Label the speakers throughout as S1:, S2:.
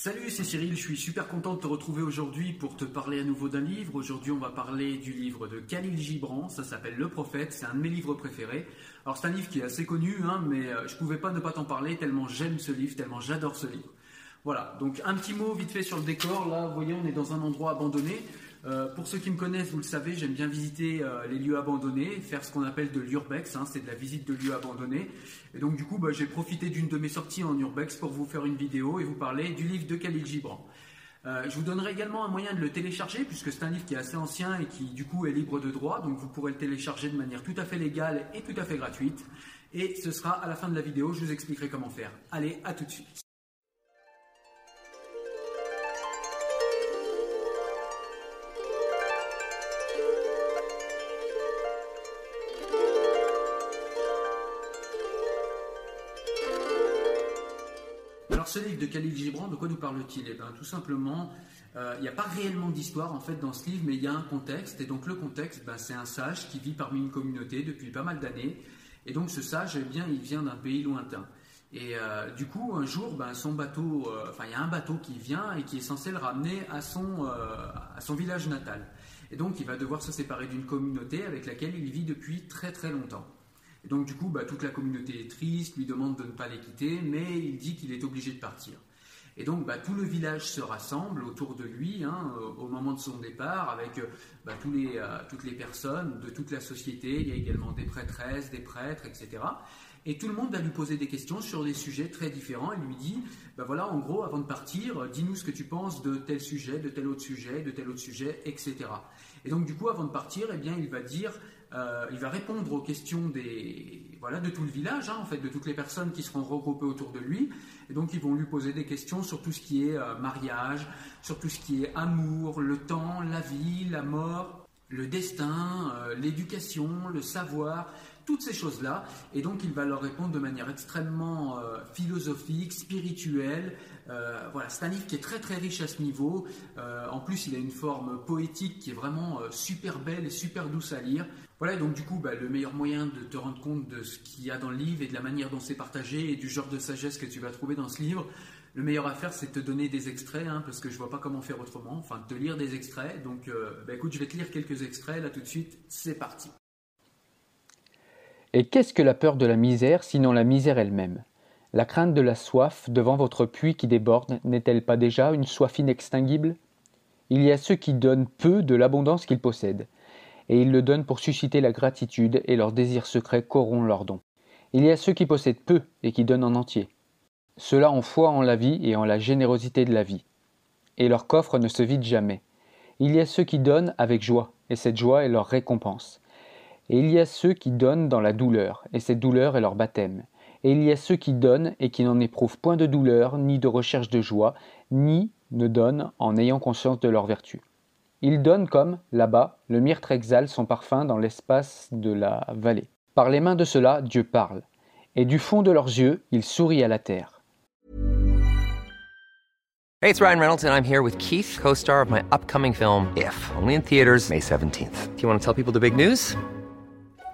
S1: Salut, c'est Cyril, je suis super content de te retrouver aujourd'hui pour te parler à nouveau d'un livre. Aujourd'hui, on va parler du livre de Khalil Gibran, ça s'appelle Le Prophète, c'est un de mes livres préférés. Alors c'est un livre qui est assez connu, hein, mais euh, je pouvais pas ne pas t'en parler tellement j'aime ce livre, tellement j'adore ce livre. Voilà, donc un petit mot vite fait sur le décor. Là, vous voyez, on est dans un endroit abandonné. Euh, pour ceux qui me connaissent, vous le savez, j'aime bien visiter euh, les lieux abandonnés, faire ce qu'on appelle de l'urbex, hein, c'est de la visite de lieux abandonnés. Et donc du coup, bah, j'ai profité d'une de mes sorties en urbex pour vous faire une vidéo et vous parler du livre de Khalil Gibran. Euh, je vous donnerai également un moyen de le télécharger puisque c'est un livre qui est assez ancien et qui du coup est libre de droit, donc vous pourrez le télécharger de manière tout à fait légale et tout à fait gratuite. Et ce sera à la fin de la vidéo, je vous expliquerai comment faire. Allez, à tout de suite. Ce livre de Khalil Gibran, de quoi nous parle-t-il? Eh bien tout simplement, euh, il n'y a pas réellement d'histoire en fait dans ce livre, mais il y a un contexte. Et donc le contexte, ben, c'est un sage qui vit parmi une communauté depuis pas mal d'années. Et donc ce sage, eh bien, il vient d'un pays lointain. Et euh, du coup, un jour, ben, son bateau, euh, enfin il y a un bateau qui vient et qui est censé le ramener à son, à son village natal. Et donc il va devoir se séparer d'une communauté avec laquelle il vit depuis très très longtemps. Donc du coup, bah, toute la communauté est triste, lui demande de ne pas les quitter, mais il dit qu'il est obligé de partir. Et donc bah, tout le village se rassemble autour de lui hein, au moment de son départ, avec bah, tous les, euh, toutes les personnes de toute la société. Il y a également des prêtresses, des prêtres, etc. Et tout le monde va lui poser des questions sur des sujets très différents. Il lui dit, bah voilà, en gros, avant de partir, euh, dis-nous ce que tu penses de tel sujet, de tel autre sujet, de tel autre sujet, etc. Et donc du coup, avant de partir, eh bien, il va dire, euh, il va répondre aux questions des, voilà, de tout le village, hein, en fait, de toutes les personnes qui seront regroupées autour de lui. Et donc, ils vont lui poser des questions sur tout ce qui est euh, mariage, sur tout ce qui est amour, le temps, la vie, la mort, le destin, l'éducation, le savoir, toutes ces choses-là. Et donc, il va leur répondre de manière extrêmement euh, philosophique, spirituelle. Euh, voilà, c'est un livre qui est très très riche à ce niveau. Euh, en plus, il a une forme poétique qui est vraiment super belle et super douce à lire. Voilà, donc du coup, bah, le meilleur moyen de te rendre compte de ce qu'il y a dans le livre et de la manière dont c'est partagé et du genre de sagesse que tu vas trouver dans ce livre, le meilleur à faire, c'est de te donner des extraits, hein, parce que je vois pas comment faire autrement, enfin de te lire des extraits. Donc, bah, écoute, je vais te lire quelques extraits là tout de suite. C'est parti.
S2: Et qu'est-ce que la peur de la misère, sinon la misère elle-même? La crainte de la soif devant votre puits qui déborde n'est-elle pas déjà une soif inextinguible? Il y a ceux qui donnent peu de l'abondance qu'ils possèdent, et ils le donnent pour susciter la gratitude, et leur désir secret corrompt leurs dons. Il y a ceux qui possèdent peu et qui donnent en entier. Ceux-là ont foi en la vie et en la générosité de la vie. Et leur coffre ne se vide jamais. Il y a ceux qui donnent avec joie, et cette joie est leur récompense. Et il y a ceux qui donnent dans la douleur, et cette douleur est leur baptême. Et il y a ceux qui donnent et qui n'en éprouvent point de douleur, ni de recherche de joie, ni ne donnent en ayant conscience de leur vertu. Ils donnent comme, là-bas, le myrte exhale son parfum dans l'espace de la vallée.
S1: Par les mains de ceux-là, Dieu parle, et du fond de leurs yeux, il sourit à la terre.
S3: Hey, it's Ryan Reynolds, and I'm here with Keith, co star of my upcoming film, If, only in theaters, May 17th. Do you want to tell people the big news?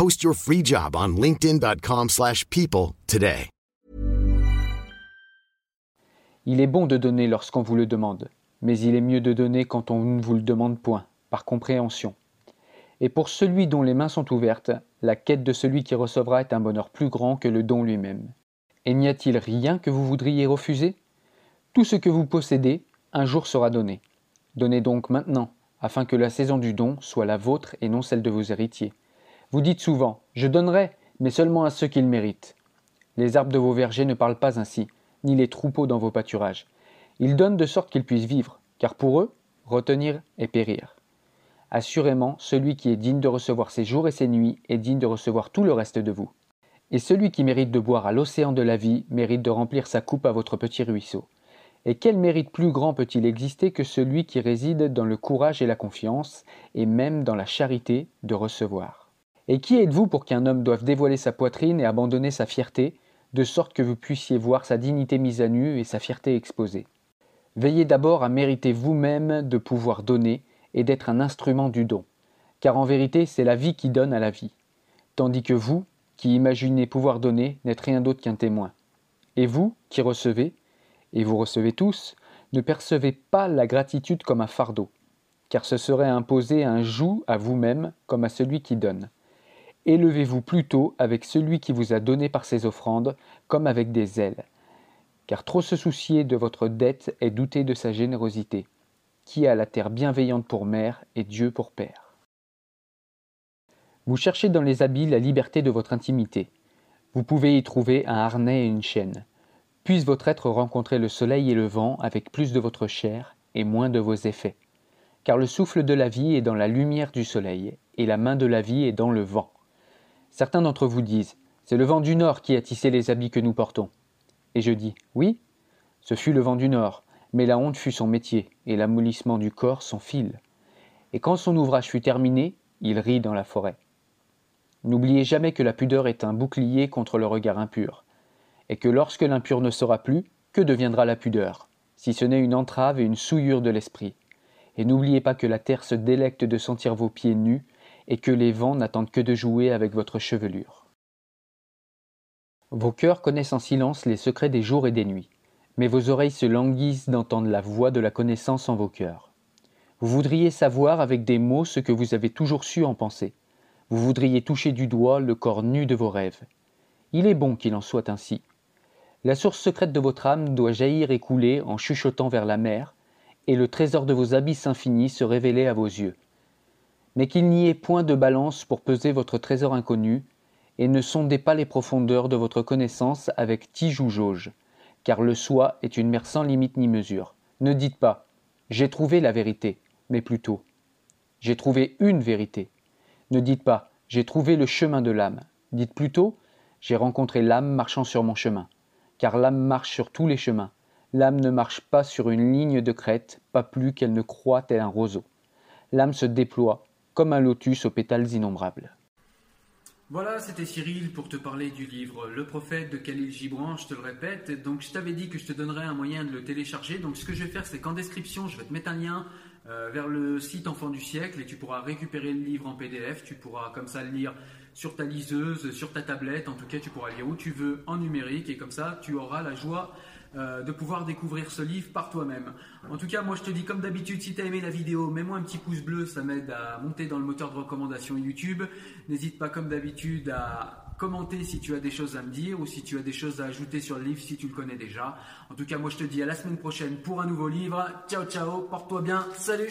S4: Post your free job on linkedin.com/people slash people today.
S1: Il est bon de donner lorsqu'on vous le demande, mais il est mieux de donner quand on ne vous le demande point, par compréhension. Et pour celui dont les mains sont ouvertes, la quête de celui qui recevra est un bonheur plus grand que le don lui-même. Et n'y a-t-il rien que vous voudriez refuser? Tout ce que vous possédez, un jour sera donné. Donnez donc maintenant, afin que la saison du don soit la vôtre et non celle de vos héritiers. Vous dites souvent, je donnerai, mais seulement à ceux qui le méritent. Les arbres de vos vergers ne parlent pas ainsi, ni les troupeaux dans vos pâturages. Ils donnent de sorte qu'ils puissent vivre, car pour eux, retenir et périr. Assurément, celui qui est digne de recevoir ses jours et ses nuits est digne de recevoir tout le reste de vous. Et celui qui mérite de boire à l'océan de la vie mérite de remplir sa coupe à votre petit ruisseau. Et quel mérite plus grand peut-il exister que celui qui réside dans le courage et la confiance, et même dans la charité de recevoir? Et qui êtes-vous pour qu'un homme doive dévoiler sa poitrine et abandonner sa fierté, de sorte que vous puissiez voir sa dignité mise à nu et sa fierté exposée? Veillez d'abord à mériter vous-même de pouvoir donner et d'être un instrument du don, car en vérité c'est la vie qui donne à la vie, tandis que vous, qui imaginez pouvoir donner, n'êtes rien d'autre qu'un témoin. Et vous, qui recevez, et vous recevez tous, ne percevez pas la gratitude comme un fardeau, car ce serait imposer un joug à vous-même comme à celui qui donne. Élevez-vous plutôt avec celui qui vous a donné par ses offrandes, comme avec des ailes, car trop se soucier de votre dette est douter de sa générosité, qui a la terre bienveillante pour mère et Dieu pour père. Vous cherchez dans les habits la liberté de votre intimité. Vous pouvez y trouver un harnais et une chaîne. Puisse votre être rencontrer le soleil et le vent avec plus de votre chair et moins de vos effets. Car le souffle de la vie est dans la lumière du soleil, et la main de la vie est dans le vent. Certains d'entre vous disent C'est le vent du nord qui a tissé les habits que nous portons. Et je dis Oui, ce fut le vent du nord, mais la honte fut son métier, et l'amollissement du corps son fil. Et quand son ouvrage fut terminé, il rit dans la forêt. N'oubliez jamais que la pudeur est un bouclier contre le regard impur, et que lorsque l'impur ne sera plus, que deviendra la pudeur, si ce n'est une entrave et une souillure de l'esprit. Et n'oubliez pas que la terre se délecte de sentir vos pieds nus, et que les vents n'attendent que de jouer avec votre chevelure. Vos cœurs connaissent en silence les secrets des jours et des nuits, mais vos oreilles se languissent d'entendre la voix de la connaissance en vos cœurs. Vous voudriez savoir avec des mots ce que vous avez toujours su en penser, vous voudriez toucher du doigt le corps nu de vos rêves. Il est bon qu'il en soit ainsi. La source secrète de votre âme doit jaillir et couler en chuchotant vers la mer, et le trésor de vos abysses infinis se révéler à vos yeux. Mais qu'il n'y ait point de balance pour peser votre trésor inconnu, et ne sondez pas les profondeurs de votre connaissance avec tige ou jauge, car le soi est une mer sans limite ni mesure. Ne dites pas J'ai trouvé la vérité, mais plutôt J'ai trouvé une vérité. Ne dites pas J'ai trouvé le chemin de l'âme. Dites plutôt J'ai rencontré l'âme marchant sur mon chemin. Car l'âme marche sur tous les chemins. L'âme ne marche pas sur une ligne de crête, pas plus qu'elle ne croît tel un roseau. L'âme se déploie, comme un lotus aux pétales innombrables.
S5: Voilà, c'était Cyril pour te parler du livre Le prophète de Khalil Gibran, je te le répète. Donc je t'avais dit que je te donnerais un moyen de le télécharger. Donc ce que je vais faire, c'est qu'en description, je vais te mettre un lien euh, vers le site Enfant du siècle et tu pourras récupérer le livre en PDF. Tu pourras comme ça le lire sur ta liseuse, sur ta tablette. En tout cas, tu pourras lire où tu veux en numérique et comme ça, tu auras la joie
S1: euh, de pouvoir découvrir ce livre par toi-même. En tout cas, moi je te dis comme d'habitude, si tu as aimé la vidéo, mets-moi un petit pouce bleu, ça m'aide à monter dans le moteur de recommandation YouTube. N'hésite pas comme d'habitude à commenter si tu as des choses à me dire ou si tu as des choses à ajouter sur le livre si tu le connais déjà. En tout cas, moi je te dis à la semaine prochaine pour un nouveau livre. Ciao ciao, porte-toi bien, salut